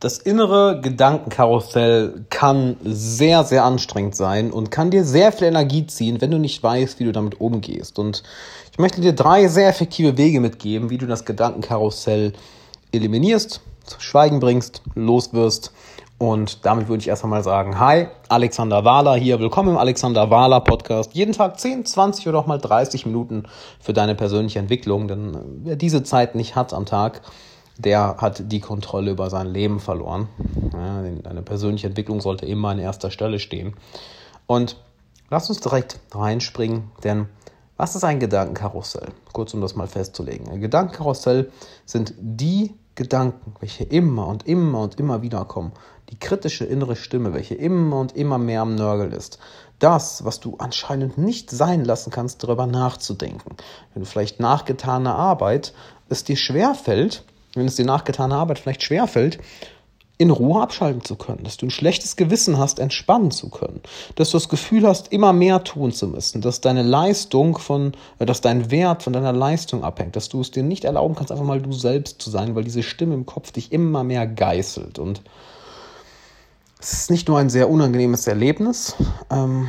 Das innere Gedankenkarussell kann sehr, sehr anstrengend sein und kann dir sehr viel Energie ziehen, wenn du nicht weißt, wie du damit umgehst. Und ich möchte dir drei sehr effektive Wege mitgeben, wie du das Gedankenkarussell eliminierst, zu Schweigen bringst, loswirst. Und damit würde ich erst einmal sagen, hi, Alexander Wahler hier, willkommen im Alexander Wahler Podcast. Jeden Tag 10, 20 oder auch mal 30 Minuten für deine persönliche Entwicklung, denn wer diese Zeit nicht hat am Tag, der hat die Kontrolle über sein Leben verloren. Ja, deine persönliche Entwicklung sollte immer an erster Stelle stehen. Und lass uns direkt reinspringen, denn was ist ein Gedankenkarussell? Kurz um das mal festzulegen. Ein Gedankenkarussell sind die Gedanken, welche immer und immer und immer wieder kommen. Die kritische innere Stimme, welche immer und immer mehr am Nörgel ist. Das, was du anscheinend nicht sein lassen kannst, darüber nachzudenken. Wenn du vielleicht nachgetane Arbeit es dir schwerfällt, wenn es dir nachgetane Arbeit vielleicht schwerfällt, in Ruhe abschalten zu können, dass du ein schlechtes Gewissen hast, entspannen zu können, dass du das Gefühl hast, immer mehr tun zu müssen, dass deine Leistung von, äh, dass dein Wert von deiner Leistung abhängt, dass du es dir nicht erlauben kannst, einfach mal du selbst zu sein, weil diese Stimme im Kopf dich immer mehr geißelt. Und es ist nicht nur ein sehr unangenehmes Erlebnis, ähm,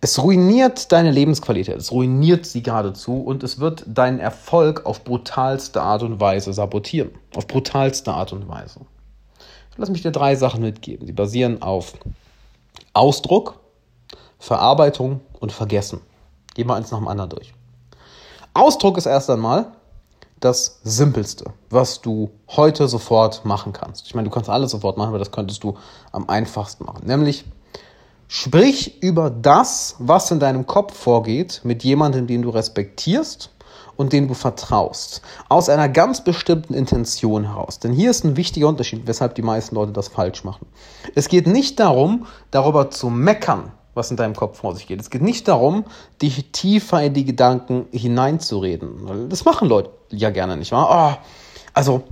es ruiniert deine Lebensqualität, es ruiniert sie geradezu und es wird deinen Erfolg auf brutalste Art und Weise sabotieren. Auf brutalste Art und Weise. Lass mich dir drei Sachen mitgeben. Die basieren auf Ausdruck, Verarbeitung und Vergessen. Gehen wir eins nach dem anderen durch. Ausdruck ist erst einmal das Simpelste, was du heute sofort machen kannst. Ich meine, du kannst alles sofort machen, aber das könntest du am einfachsten machen. Nämlich Sprich über das, was in deinem Kopf vorgeht, mit jemandem, den du respektierst und den du vertraust. Aus einer ganz bestimmten Intention heraus. Denn hier ist ein wichtiger Unterschied, weshalb die meisten Leute das falsch machen. Es geht nicht darum, darüber zu meckern, was in deinem Kopf vor sich geht. Es geht nicht darum, dich tiefer in die Gedanken hineinzureden. Das machen Leute ja gerne nicht wahr? Oh, also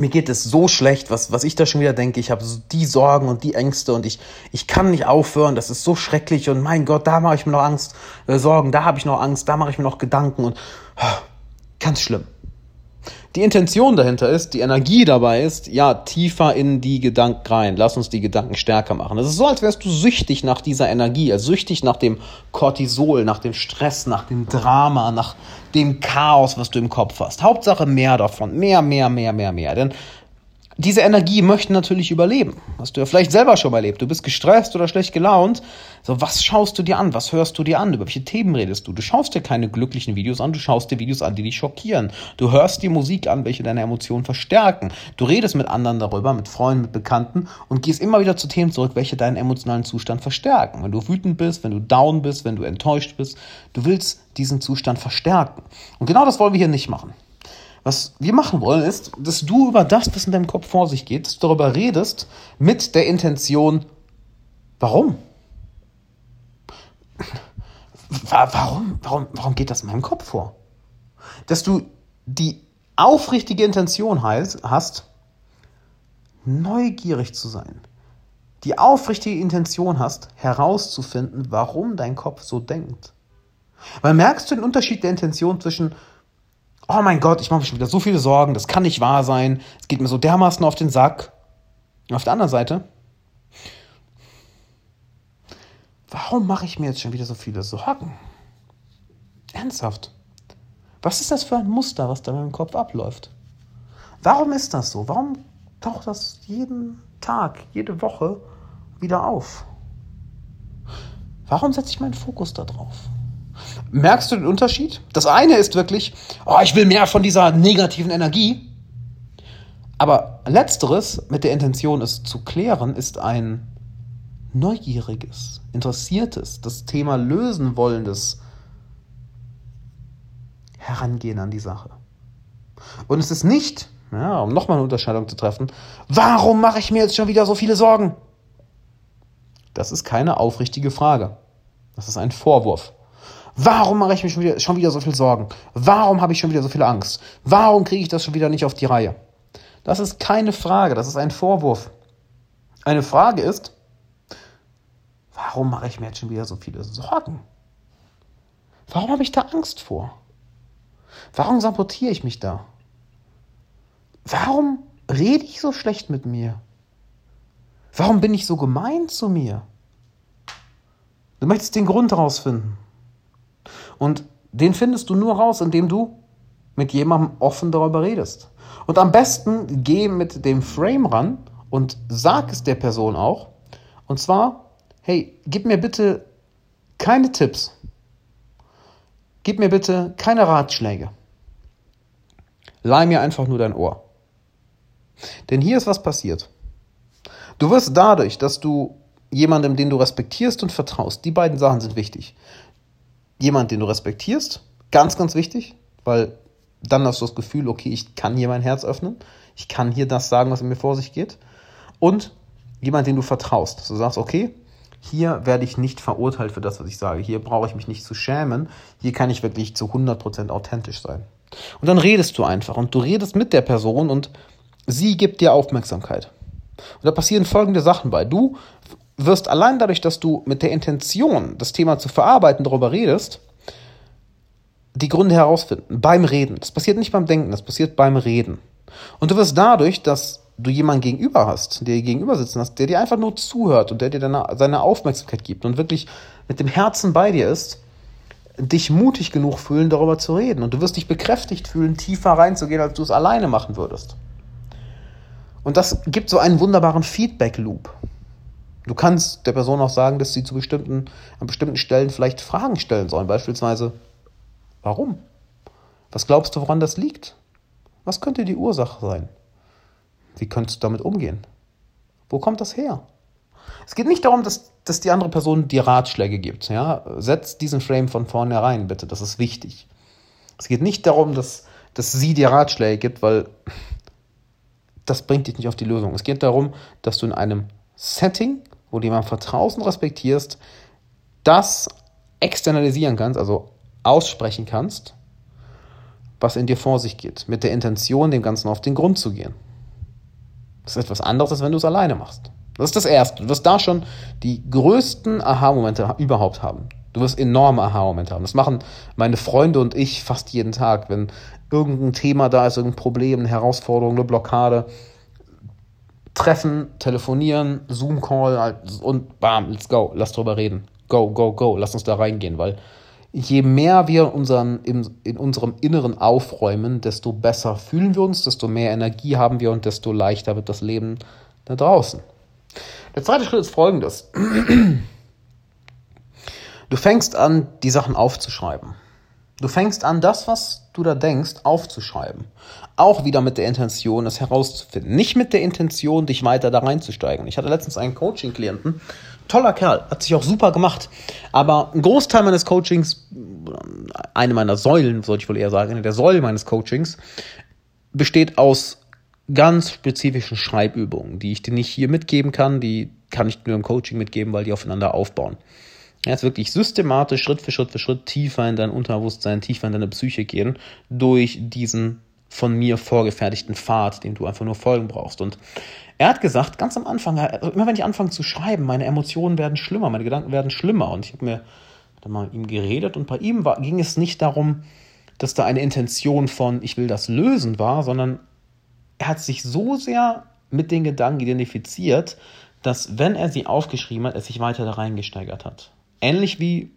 mir geht es so schlecht, was, was ich da schon wieder denke. Ich habe die Sorgen und die Ängste und ich, ich kann nicht aufhören. Das ist so schrecklich und mein Gott, da mache ich mir noch Angst, äh, Sorgen, da habe ich noch Angst, da mache ich mir noch Gedanken und oh, ganz schlimm die Intention dahinter ist, die Energie dabei ist, ja, tiefer in die Gedanken rein. Lass uns die Gedanken stärker machen. Es ist so, als wärst du süchtig nach dieser Energie, also süchtig nach dem Cortisol, nach dem Stress, nach dem Drama, nach dem Chaos, was du im Kopf hast. Hauptsache mehr davon. Mehr, mehr, mehr, mehr, mehr. Denn diese Energie möchten natürlich überleben. Hast du ja vielleicht selber schon mal erlebt. Du bist gestresst oder schlecht gelaunt. So, was schaust du dir an? Was hörst du dir an? Über welche Themen redest du? Du schaust dir keine glücklichen Videos an, du schaust dir Videos an, die dich schockieren. Du hörst dir Musik an, welche deine Emotionen verstärken. Du redest mit anderen darüber, mit Freunden, mit Bekannten und gehst immer wieder zu Themen zurück, welche deinen emotionalen Zustand verstärken. Wenn du wütend bist, wenn du down bist, wenn du enttäuscht bist, du willst diesen Zustand verstärken. Und genau das wollen wir hier nicht machen. Was wir machen wollen, ist, dass du über das, was in deinem Kopf vor sich geht, dass du darüber redest mit der Intention, warum? Warum, warum, warum geht das in meinem Kopf vor? Dass du die aufrichtige Intention hast, neugierig zu sein. Die aufrichtige Intention hast, herauszufinden, warum dein Kopf so denkt. Weil merkst du den Unterschied der Intention zwischen, oh mein Gott, ich mache mir schon wieder so viele Sorgen, das kann nicht wahr sein, es geht mir so dermaßen auf den Sack. Und auf der anderen Seite, warum mache ich mir jetzt schon wieder so viele Sorgen? Ernsthaft. Was ist das für ein Muster, was da in meinem Kopf abläuft? Warum ist das so? Warum taucht das jeden Tag, jede Woche wieder auf? Warum setze ich meinen Fokus da drauf? Merkst du den Unterschied? Das eine ist wirklich, oh, ich will mehr von dieser negativen Energie. Aber letzteres mit der Intention, es zu klären, ist ein neugieriges, interessiertes, das Thema lösen wollendes Herangehen an die Sache. Und es ist nicht, ja, um nochmal eine Unterscheidung zu treffen, warum mache ich mir jetzt schon wieder so viele Sorgen? Das ist keine aufrichtige Frage. Das ist ein Vorwurf. Warum mache ich mir schon wieder, schon wieder so viel Sorgen? Warum habe ich schon wieder so viel Angst? Warum kriege ich das schon wieder nicht auf die Reihe? Das ist keine Frage, das ist ein Vorwurf. Eine Frage ist, warum mache ich mir jetzt schon wieder so viele Sorgen? Warum habe ich da Angst vor? Warum sabotiere ich mich da? warum rede ich so schlecht mit mir? Warum bin ich so gemein zu mir? Du möchtest den Grund herausfinden. Und den findest du nur raus, indem du mit jemandem offen darüber redest. Und am besten geh mit dem Frame ran und sag es der Person auch. Und zwar, hey, gib mir bitte keine Tipps. Gib mir bitte keine Ratschläge. Leih mir einfach nur dein Ohr. Denn hier ist was passiert. Du wirst dadurch, dass du jemandem, den du respektierst und vertraust, die beiden Sachen sind wichtig. Jemand, den du respektierst, ganz, ganz wichtig, weil dann hast du das Gefühl, okay, ich kann hier mein Herz öffnen, ich kann hier das sagen, was in mir vor sich geht. Und jemand, den du vertraust, du sagst, okay, hier werde ich nicht verurteilt für das, was ich sage. Hier brauche ich mich nicht zu schämen. Hier kann ich wirklich zu 100% authentisch sein. Und dann redest du einfach und du redest mit der Person und sie gibt dir Aufmerksamkeit. Und da passieren folgende Sachen bei. Du wirst allein dadurch, dass du mit der Intention, das Thema zu verarbeiten, darüber redest, die Gründe herausfinden. Beim Reden. Das passiert nicht beim Denken, das passiert beim Reden. Und du wirst dadurch, dass du jemanden gegenüber hast, der dir gegenüber sitzen hast, der dir einfach nur zuhört und der dir deine, seine Aufmerksamkeit gibt und wirklich mit dem Herzen bei dir ist, dich mutig genug fühlen, darüber zu reden. Und du wirst dich bekräftigt fühlen, tiefer reinzugehen, als du es alleine machen würdest. Und das gibt so einen wunderbaren Feedback-Loop. Du kannst der Person auch sagen, dass sie zu bestimmten, an bestimmten Stellen vielleicht Fragen stellen sollen. Beispielsweise, warum? Was glaubst du, woran das liegt? Was könnte die Ursache sein? Wie könntest du damit umgehen? Wo kommt das her? Es geht nicht darum, dass, dass die andere Person dir Ratschläge gibt. Ja? Setz diesen Frame von vornherein, bitte. Das ist wichtig. Es geht nicht darum, dass, dass sie dir Ratschläge gibt, weil das bringt dich nicht auf die Lösung. Es geht darum, dass du in einem Setting, wo du jemandem vertraust und respektierst, das externalisieren kannst, also aussprechen kannst, was in dir vor sich geht, mit der Intention, dem Ganzen auf den Grund zu gehen. Das ist etwas anderes, als wenn du es alleine machst. Das ist das Erste. Du wirst da schon die größten Aha-Momente überhaupt haben. Du wirst enorme Aha-Momente haben. Das machen meine Freunde und ich fast jeden Tag, wenn irgendein Thema da ist, irgendein Problem, eine Herausforderung, eine Blockade. Treffen, telefonieren, Zoom-Call halt, und bam, let's go, lass drüber reden. Go, go, go, lass uns da reingehen, weil je mehr wir unseren, in, in unserem Inneren aufräumen, desto besser fühlen wir uns, desto mehr Energie haben wir und desto leichter wird das Leben da draußen. Der zweite Schritt ist folgendes. Du fängst an, die Sachen aufzuschreiben. Du fängst an, das, was du da denkst, aufzuschreiben. Auch wieder mit der Intention, es herauszufinden. Nicht mit der Intention, dich weiter da reinzusteigen. Ich hatte letztens einen Coaching-Klienten, toller Kerl, hat sich auch super gemacht. Aber ein Großteil meines Coachings, eine meiner Säulen, sollte ich wohl eher sagen, eine der Säulen meines Coachings, besteht aus ganz spezifischen Schreibübungen, die ich dir nicht hier mitgeben kann, die kann ich nur im Coaching mitgeben, weil die aufeinander aufbauen. Jetzt wirklich systematisch, Schritt für Schritt für Schritt tiefer in dein Unterbewusstsein, tiefer in deine Psyche gehen, durch diesen von mir vorgefertigten Pfad, dem du einfach nur folgen brauchst. Und er hat gesagt, ganz am Anfang, also immer wenn ich anfange zu schreiben, meine Emotionen werden schlimmer, meine Gedanken werden schlimmer. Und ich habe mir dann mal mit ihm geredet und bei ihm war, ging es nicht darum, dass da eine Intention von ich will das lösen war, sondern er hat sich so sehr mit den Gedanken identifiziert, dass wenn er sie aufgeschrieben hat, er sich weiter da reingesteigert hat. Ähnlich wie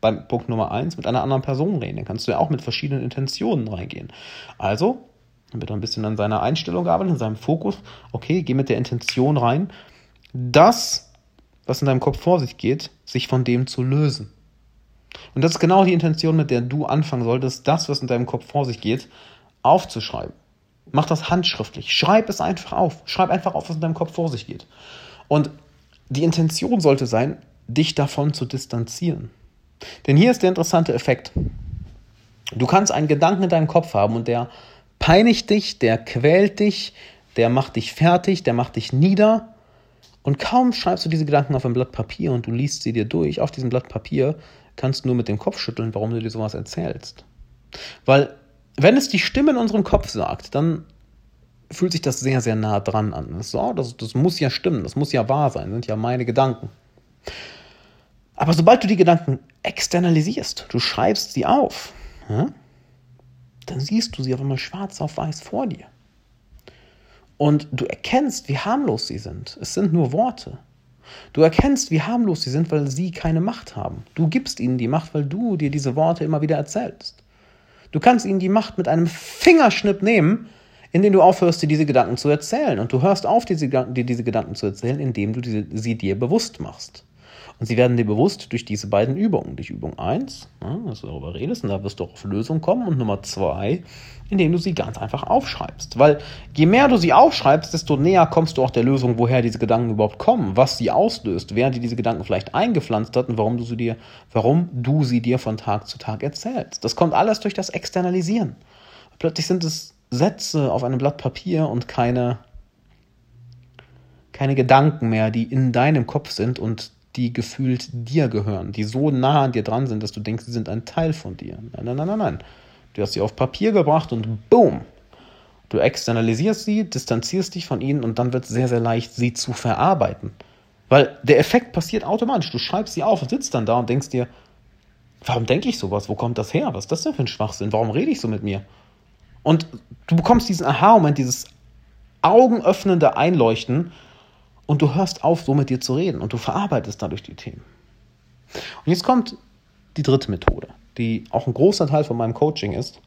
beim Punkt Nummer 1 mit einer anderen Person reden. Dann kannst du ja auch mit verschiedenen Intentionen reingehen. Also, dann wird er ein bisschen an seiner Einstellung gearbeitet, in seinem Fokus. Okay, geh mit der Intention rein, das, was in deinem Kopf vor sich geht, sich von dem zu lösen. Und das ist genau die Intention, mit der du anfangen solltest, das, was in deinem Kopf vor sich geht, aufzuschreiben. Mach das handschriftlich. Schreib es einfach auf. Schreib einfach auf, was in deinem Kopf vor sich geht. Und die Intention sollte sein, dich davon zu distanzieren. Denn hier ist der interessante Effekt. Du kannst einen Gedanken in deinem Kopf haben und der peinigt dich, der quält dich, der macht dich fertig, der macht dich nieder. Und kaum schreibst du diese Gedanken auf ein Blatt Papier und du liest sie dir durch, auf diesem Blatt Papier kannst du nur mit dem Kopf schütteln, warum du dir sowas erzählst. Weil, wenn es die Stimme in unserem Kopf sagt, dann fühlt sich das sehr, sehr nah dran an. Oh, das, das muss ja stimmen, das muss ja wahr sein, das sind ja meine Gedanken. Aber sobald du die Gedanken externalisierst, du schreibst sie auf, ja, dann siehst du sie auf einmal schwarz auf weiß vor dir. Und du erkennst, wie harmlos sie sind. Es sind nur Worte. Du erkennst, wie harmlos sie sind, weil sie keine Macht haben. Du gibst ihnen die Macht, weil du dir diese Worte immer wieder erzählst. Du kannst ihnen die Macht mit einem Fingerschnipp nehmen, indem du aufhörst, dir diese Gedanken zu erzählen. Und du hörst auf, dir diese Gedanken zu erzählen, indem du sie dir bewusst machst. Und sie werden dir bewusst durch diese beiden Übungen. Durch Übung 1, ja, dass du darüber redest und da wirst du auf Lösung kommen. Und Nummer 2, indem du sie ganz einfach aufschreibst. Weil je mehr du sie aufschreibst, desto näher kommst du auch der Lösung, woher diese Gedanken überhaupt kommen, was sie auslöst, wer dir diese Gedanken vielleicht eingepflanzt hat und warum du sie dir, warum du sie dir von Tag zu Tag erzählst. Das kommt alles durch das Externalisieren. Plötzlich sind es Sätze auf einem Blatt Papier und keine, keine Gedanken mehr, die in deinem Kopf sind und die gefühlt dir gehören, die so nah an dir dran sind, dass du denkst, sie sind ein Teil von dir. Nein, nein, nein, nein, nein. Du hast sie auf Papier gebracht und boom. Du externalisierst sie, distanzierst dich von ihnen und dann wird es sehr, sehr leicht, sie zu verarbeiten. Weil der Effekt passiert automatisch. Du schreibst sie auf und sitzt dann da und denkst dir, warum denke ich sowas? Wo kommt das her? Was ist das denn für ein Schwachsinn? Warum rede ich so mit mir? Und du bekommst diesen Aha-Moment, dieses augenöffnende Einleuchten und du hörst auf, so mit dir zu reden und du verarbeitest dadurch die Themen. Und jetzt kommt die dritte Methode, die auch ein großer Teil von meinem Coaching ist,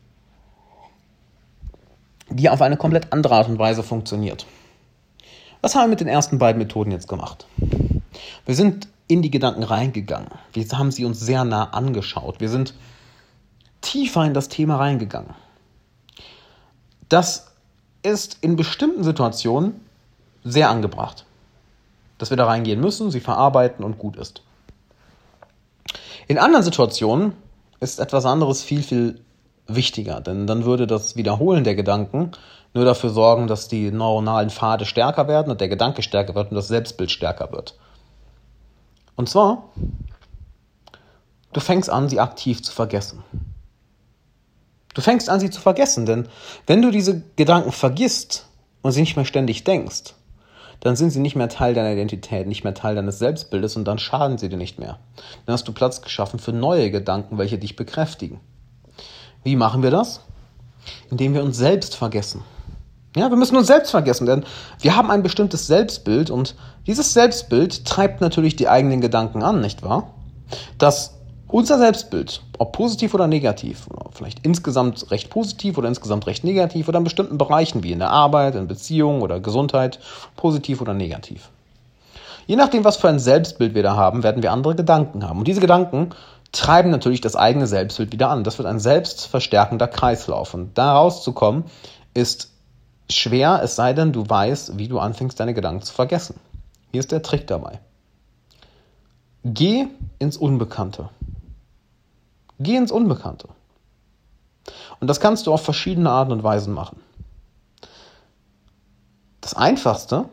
die auf eine komplett andere Art und Weise funktioniert. Was haben wir mit den ersten beiden Methoden jetzt gemacht? Wir sind in die Gedanken reingegangen. Wir haben sie uns sehr nah angeschaut. Wir sind tiefer in das Thema reingegangen. Das ist in bestimmten Situationen sehr angebracht dass wir da reingehen müssen, sie verarbeiten und gut ist. In anderen Situationen ist etwas anderes viel, viel wichtiger, denn dann würde das Wiederholen der Gedanken nur dafür sorgen, dass die neuronalen Pfade stärker werden und der Gedanke stärker wird und das Selbstbild stärker wird. Und zwar, du fängst an, sie aktiv zu vergessen. Du fängst an, sie zu vergessen, denn wenn du diese Gedanken vergisst und sie nicht mehr ständig denkst, dann sind sie nicht mehr Teil deiner Identität, nicht mehr Teil deines Selbstbildes und dann schaden sie dir nicht mehr. Dann hast du Platz geschaffen für neue Gedanken, welche dich bekräftigen. Wie machen wir das? Indem wir uns selbst vergessen. Ja, wir müssen uns selbst vergessen, denn wir haben ein bestimmtes Selbstbild und dieses Selbstbild treibt natürlich die eigenen Gedanken an, nicht wahr? Das unser Selbstbild, ob positiv oder negativ, oder vielleicht insgesamt recht positiv oder insgesamt recht negativ oder in bestimmten Bereichen wie in der Arbeit, in Beziehungen oder Gesundheit, positiv oder negativ. Je nachdem, was für ein Selbstbild wir da haben, werden wir andere Gedanken haben. Und diese Gedanken treiben natürlich das eigene Selbstbild wieder an. Das wird ein selbstverstärkender Kreislauf. Und da rauszukommen ist schwer, es sei denn, du weißt, wie du anfängst, deine Gedanken zu vergessen. Hier ist der Trick dabei. Geh ins Unbekannte. Geh ins Unbekannte. Und das kannst du auf verschiedene Arten und Weisen machen. Das Einfachste,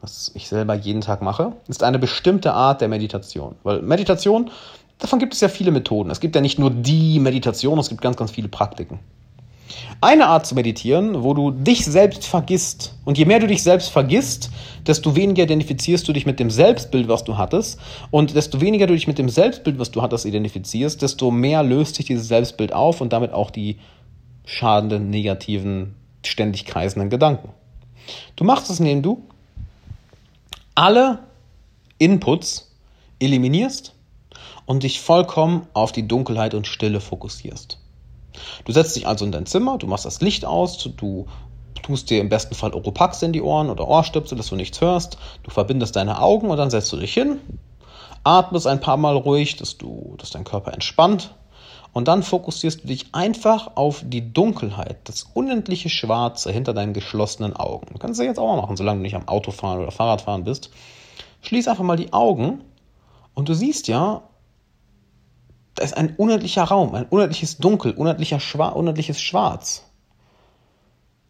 was ich selber jeden Tag mache, ist eine bestimmte Art der Meditation. Weil Meditation, davon gibt es ja viele Methoden. Es gibt ja nicht nur die Meditation, es gibt ganz, ganz viele Praktiken. Eine Art zu meditieren, wo du dich selbst vergisst. Und je mehr du dich selbst vergisst, desto weniger identifizierst du dich mit dem Selbstbild, was du hattest. Und desto weniger du dich mit dem Selbstbild, was du hattest, identifizierst, desto mehr löst sich dieses Selbstbild auf und damit auch die schadenden, negativen, ständig kreisenden Gedanken. Du machst es, indem du alle Inputs eliminierst und dich vollkommen auf die Dunkelheit und Stille fokussierst. Du setzt dich also in dein Zimmer, du machst das Licht aus, du tust dir im besten Fall Oropax in die Ohren oder Ohrstöpsel, dass du nichts hörst. Du verbindest deine Augen und dann setzt du dich hin, atmest ein paar Mal ruhig, dass, du, dass dein Körper entspannt. Und dann fokussierst du dich einfach auf die Dunkelheit, das unendliche Schwarze hinter deinen geschlossenen Augen. Du kannst du jetzt auch mal machen, solange du nicht am Autofahren oder Fahrradfahren bist. Schließ einfach mal die Augen und du siehst ja, da ist ein unendlicher Raum, ein unendliches Dunkel, unendlicher Schwa unendliches Schwarz.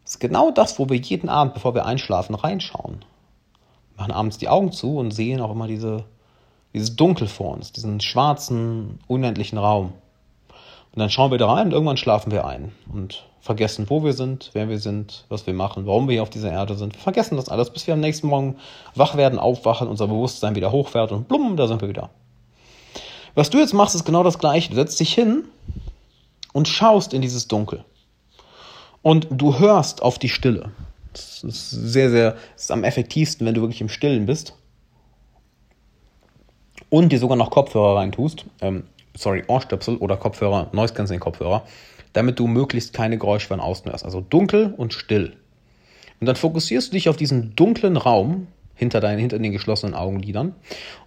Das ist genau das, wo wir jeden Abend, bevor wir einschlafen, reinschauen. Wir machen abends die Augen zu und sehen auch immer diese, dieses Dunkel vor uns, diesen schwarzen, unendlichen Raum. Und dann schauen wir da rein und irgendwann schlafen wir ein und vergessen, wo wir sind, wer wir sind, was wir machen, warum wir hier auf dieser Erde sind. Wir vergessen das alles, bis wir am nächsten Morgen wach werden, aufwachen, unser Bewusstsein wieder hochfährt und blum, da sind wir wieder. Was du jetzt machst, ist genau das Gleiche. Du setzt dich hin und schaust in dieses Dunkel. Und du hörst auf die Stille. Das ist sehr, sehr, das ist am effektivsten, wenn du wirklich im Stillen bist. Und dir sogar noch Kopfhörer reintust. Ähm, sorry, Ohrstöpsel oder Kopfhörer, Noise Cancelling Kopfhörer, damit du möglichst keine Geräusche von außen hörst. Also dunkel und still. Und dann fokussierst du dich auf diesen dunklen Raum hinter, deinen, hinter den geschlossenen Augenlidern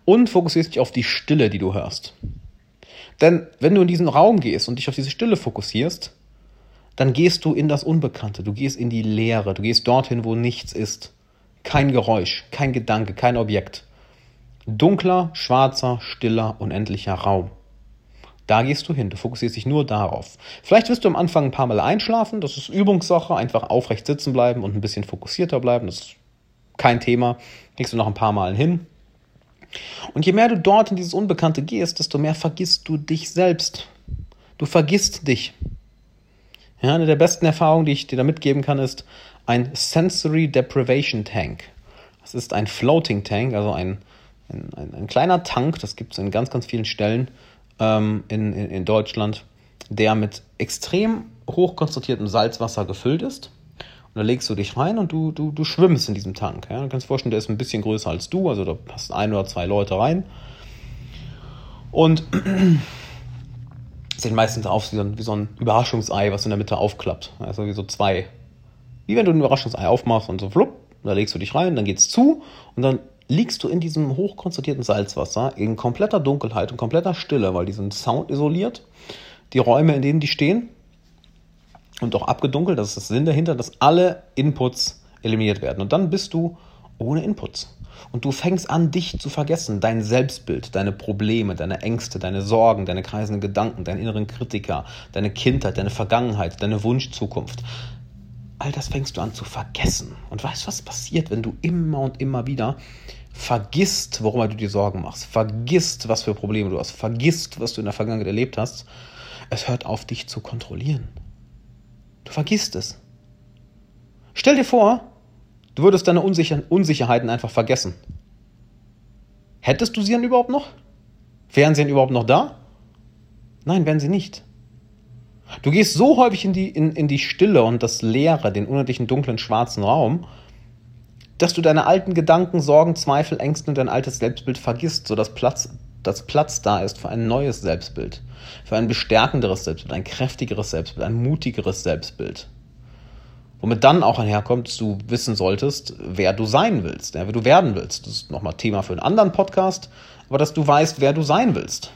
und fokussierst dich auf die Stille, die du hörst. Denn wenn du in diesen Raum gehst und dich auf diese Stille fokussierst, dann gehst du in das Unbekannte, du gehst in die Leere, du gehst dorthin, wo nichts ist. Kein Geräusch, kein Gedanke, kein Objekt. Dunkler, schwarzer, stiller, unendlicher Raum. Da gehst du hin, du fokussierst dich nur darauf. Vielleicht wirst du am Anfang ein paar Mal einschlafen, das ist Übungssache, einfach aufrecht sitzen bleiben und ein bisschen fokussierter bleiben, das ist kein Thema, kriegst du noch ein paar Mal hin. Und je mehr du dort in dieses Unbekannte gehst, desto mehr vergisst du dich selbst. Du vergisst dich. Ja, eine der besten Erfahrungen, die ich dir da mitgeben kann, ist ein Sensory Deprivation Tank. Das ist ein Floating Tank, also ein, ein, ein, ein kleiner Tank, das gibt es in ganz, ganz vielen Stellen ähm, in, in, in Deutschland, der mit extrem hochkonzentriertem Salzwasser gefüllt ist. Und da legst du dich rein und du, du, du schwimmst in diesem Tank. Ja? Du kannst dir vorstellen, der ist ein bisschen größer als du, also da passen ein oder zwei Leute rein. Und sehen meistens auf wie so, ein, wie so ein Überraschungsei, was in der Mitte aufklappt. Also wie so zwei. Wie wenn du ein Überraschungsei aufmachst und so flupp, da legst du dich rein, dann geht's zu und dann liegst du in diesem hochkonzentrierten Salzwasser in kompletter Dunkelheit und kompletter Stille, weil die sind Sound isoliert. Die Räume, in denen die stehen, und auch abgedunkelt, das ist das Sinn dahinter, dass alle Inputs eliminiert werden. Und dann bist du ohne Inputs. Und du fängst an, dich zu vergessen, dein Selbstbild, deine Probleme, deine Ängste, deine Sorgen, deine kreisenden Gedanken, deinen inneren Kritiker, deine Kindheit, deine Vergangenheit, deine Wunschzukunft. All das fängst du an zu vergessen. Und weißt du, was passiert, wenn du immer und immer wieder vergisst, worüber du dir Sorgen machst, vergisst, was für Probleme du hast, vergisst, was du in der Vergangenheit erlebt hast? Es hört auf, dich zu kontrollieren. Du vergisst es. Stell dir vor, du würdest deine Unsicher Unsicherheiten einfach vergessen. Hättest du sie dann überhaupt noch? Wären sie dann überhaupt noch da? Nein, wären sie nicht. Du gehst so häufig in die, in, in die Stille und das Leere, den unendlichen dunklen schwarzen Raum, dass du deine alten Gedanken, Sorgen, Zweifel, Ängste und dein altes Selbstbild vergisst, sodass Platz, dass Platz da ist für ein neues Selbstbild, für ein bestärkenderes Selbstbild, ein kräftigeres Selbstbild, ein mutigeres Selbstbild. Womit dann auch einherkommt, dass du wissen solltest, wer du sein willst, wer du werden willst. Das ist nochmal Thema für einen anderen Podcast, aber dass du weißt, wer du sein willst.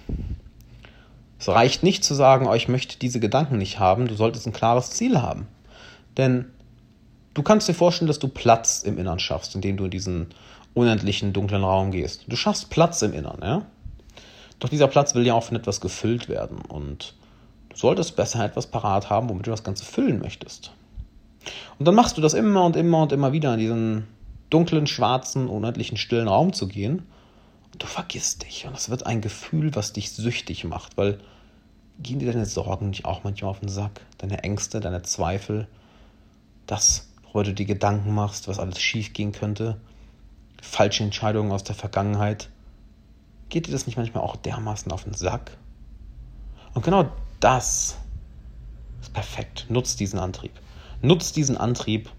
Es reicht nicht zu sagen, oh, ich möchte diese Gedanken nicht haben, du solltest ein klares Ziel haben. Denn du kannst dir vorstellen, dass du Platz im Innern schaffst, indem du in diesen unendlichen dunklen Raum gehst. Du schaffst Platz im Innern, ja? Doch dieser Platz will ja auch von etwas gefüllt werden und du solltest besser etwas parat haben, womit du das Ganze füllen möchtest. Und dann machst du das immer und immer und immer wieder in diesen dunklen, schwarzen, unendlichen, stillen Raum zu gehen. Und du vergisst dich. Und das wird ein Gefühl, was dich süchtig macht, weil gehen dir deine Sorgen nicht auch manchmal auf den Sack? Deine Ängste, deine Zweifel, das, worüber du dir Gedanken machst, was alles schief gehen könnte, falsche Entscheidungen aus der Vergangenheit. Geht dir das nicht manchmal auch dermaßen auf den Sack? Und genau das ist perfekt. Nutzt diesen Antrieb. Nutzt diesen Antrieb,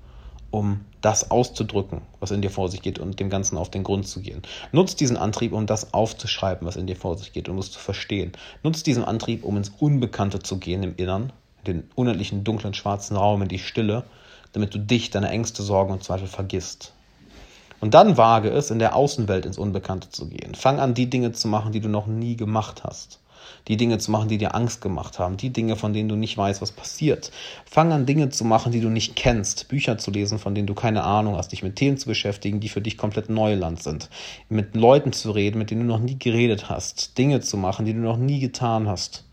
um das auszudrücken, was in dir vor sich geht und dem Ganzen auf den Grund zu gehen. Nutzt diesen Antrieb, um das aufzuschreiben, was in dir vor sich geht, um es zu verstehen. Nutzt diesen Antrieb, um ins Unbekannte zu gehen im Innern, in den unendlichen, dunklen, schwarzen Raum, in die Stille, damit du dich, deine Ängste, Sorgen und Zweifel vergisst. Und dann wage es, in der Außenwelt ins Unbekannte zu gehen. Fang an, die Dinge zu machen, die du noch nie gemacht hast. Die Dinge zu machen, die dir Angst gemacht haben. Die Dinge, von denen du nicht weißt, was passiert. Fang an, Dinge zu machen, die du nicht kennst. Bücher zu lesen, von denen du keine Ahnung hast. Dich mit Themen zu beschäftigen, die für dich komplett Neuland sind. Mit Leuten zu reden, mit denen du noch nie geredet hast. Dinge zu machen, die du noch nie getan hast.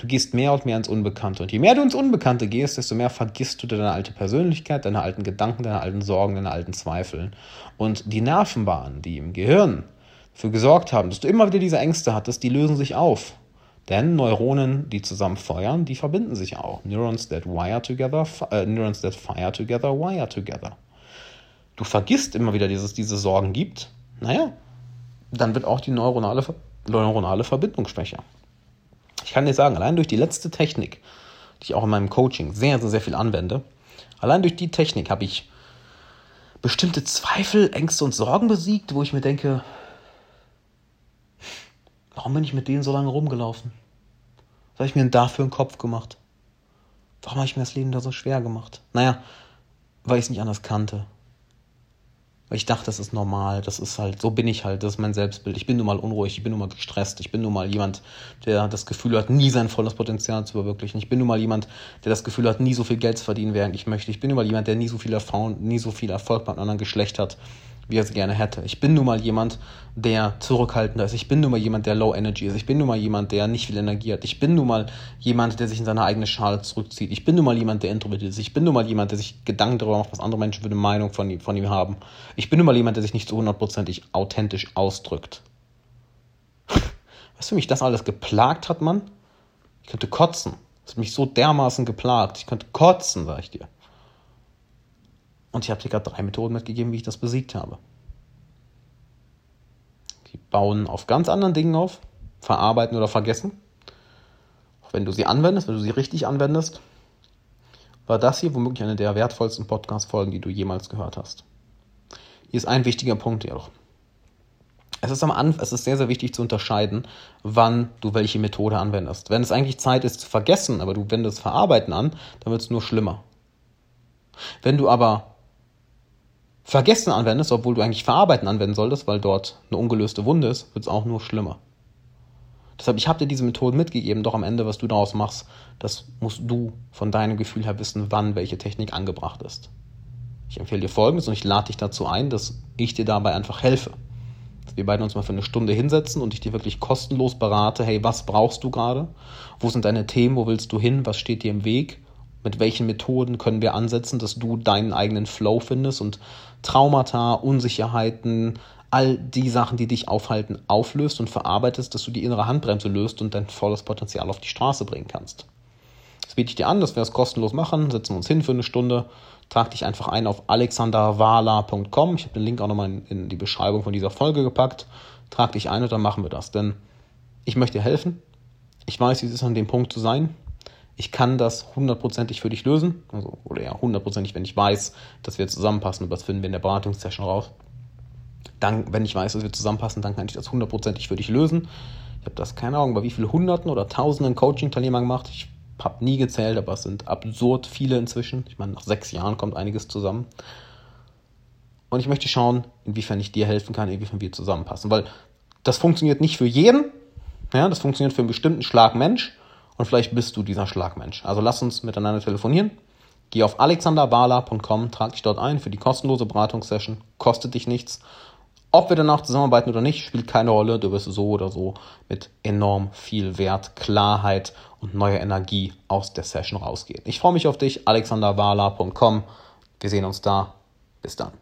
Du gehst mehr und mehr ins Unbekannte. Und je mehr du ins Unbekannte gehst, desto mehr vergisst du deine alte Persönlichkeit, deine alten Gedanken, deine alten Sorgen, deine alten Zweifel. Und die Nervenbahnen, die im Gehirn dafür gesorgt haben, dass du immer wieder diese Ängste hattest, die lösen sich auf. Denn Neuronen, die zusammen feuern, die verbinden sich auch. Neurons that wire together, äh, Neurons that fire together, wire together. Du vergisst immer wieder, dass es diese Sorgen gibt. Naja, dann wird auch die neuronale, neuronale Verbindung schwächer. Ich kann dir sagen, allein durch die letzte Technik, die ich auch in meinem Coaching sehr, sehr, sehr viel anwende, Allein durch die Technik habe ich bestimmte Zweifel, Ängste und Sorgen besiegt, wo ich mir denke, warum bin ich mit denen so lange rumgelaufen? Was habe ich mir denn dafür einen Kopf gemacht? Warum habe ich mir das Leben da so schwer gemacht? Naja, weil ich es nicht anders kannte. Weil ich dachte, das ist normal, das ist halt, so bin ich halt, das ist mein Selbstbild. Ich bin nun mal unruhig, ich bin nun mal gestresst, ich bin nun mal jemand, der das Gefühl hat, nie sein volles Potenzial zu verwirklichen. Ich bin nun mal jemand, der das Gefühl hat, nie so viel Geld zu verdienen, während ich möchte. Ich bin nun mal jemand, der nie so viel Erfahrung, nie so viel Erfolg beim anderen Geschlecht hat wie er es gerne hätte. Ich bin nun mal jemand, der zurückhaltender ist. Ich bin nun mal jemand, der low energy ist. Ich bin nun mal jemand, der nicht viel Energie hat. Ich bin nun mal jemand, der sich in seine eigene Schale zurückzieht. Ich bin nun mal jemand, der introvertiert ist. Ich bin nun mal jemand, der sich Gedanken darüber macht, was andere Menschen für eine Meinung von ihm, von ihm haben. Ich bin nun mal jemand, der sich nicht so hundertprozentig authentisch ausdrückt. Du, wie mich das alles geplagt hat, Mann? Ich könnte kotzen. Das hat mich so dermaßen geplagt. Ich könnte kotzen, sag ich dir. Und ich habe dir gerade drei Methoden mitgegeben, wie ich das besiegt habe. Die bauen auf ganz anderen Dingen auf, verarbeiten oder vergessen. Auch wenn du sie anwendest, wenn du sie richtig anwendest, war das hier womöglich eine der wertvollsten Podcast-Folgen, die du jemals gehört hast. Hier ist ein wichtiger Punkt jedoch. Es ist, am Anfang, es ist sehr, sehr wichtig zu unterscheiden, wann du welche Methode anwendest. Wenn es eigentlich Zeit ist zu vergessen, aber du wendest Verarbeiten an, dann wird es nur schlimmer. Wenn du aber Vergessen anwendest, obwohl du eigentlich Verarbeiten anwenden solltest, weil dort eine ungelöste Wunde ist, wird es auch nur schlimmer. Deshalb, ich habe dir diese Methoden mitgegeben, doch am Ende, was du daraus machst, das musst du von deinem Gefühl her wissen, wann welche Technik angebracht ist. Ich empfehle dir folgendes und ich lade dich dazu ein, dass ich dir dabei einfach helfe. Dass wir beide uns mal für eine Stunde hinsetzen und ich dir wirklich kostenlos berate, hey, was brauchst du gerade? Wo sind deine Themen? Wo willst du hin? Was steht dir im Weg? Mit welchen Methoden können wir ansetzen, dass du deinen eigenen Flow findest und Traumata, Unsicherheiten, all die Sachen, die dich aufhalten, auflöst und verarbeitest, dass du die innere Handbremse löst und dein volles Potenzial auf die Straße bringen kannst. Das biete ich dir an, dass wir das kostenlos machen, setzen uns hin für eine Stunde, trag dich einfach ein auf alexanderwala.com. Ich habe den Link auch nochmal in, in die Beschreibung von dieser Folge gepackt. Trag dich ein und dann machen wir das. Denn ich möchte dir helfen. Ich weiß, wie es ist, an dem Punkt zu sein ich kann das hundertprozentig für dich lösen. Also, oder ja, hundertprozentig, wenn ich weiß, dass wir zusammenpassen. Und das finden wir in der Beratungssession raus. Dann, wenn ich weiß, dass wir zusammenpassen, dann kann ich das hundertprozentig für dich lösen. Ich habe das, keine Ahnung, bei wie vielen Hunderten oder Tausenden Coaching-Teilnehmern gemacht. Ich habe nie gezählt, aber es sind absurd viele inzwischen. Ich meine, nach sechs Jahren kommt einiges zusammen. Und ich möchte schauen, inwiefern ich dir helfen kann, inwiefern wir zusammenpassen. Weil das funktioniert nicht für jeden. Ja, das funktioniert für einen bestimmten Schlag Mensch und vielleicht bist du dieser Schlagmensch. Also lass uns miteinander telefonieren. Geh auf alexanderbala.com, trag dich dort ein für die kostenlose Beratungssession, kostet dich nichts. Ob wir danach zusammenarbeiten oder nicht, spielt keine Rolle. Du wirst so oder so mit enorm viel Wert, Klarheit und neuer Energie aus der Session rausgehen. Ich freue mich auf dich, alexanderbala.com. Wir sehen uns da. Bis dann.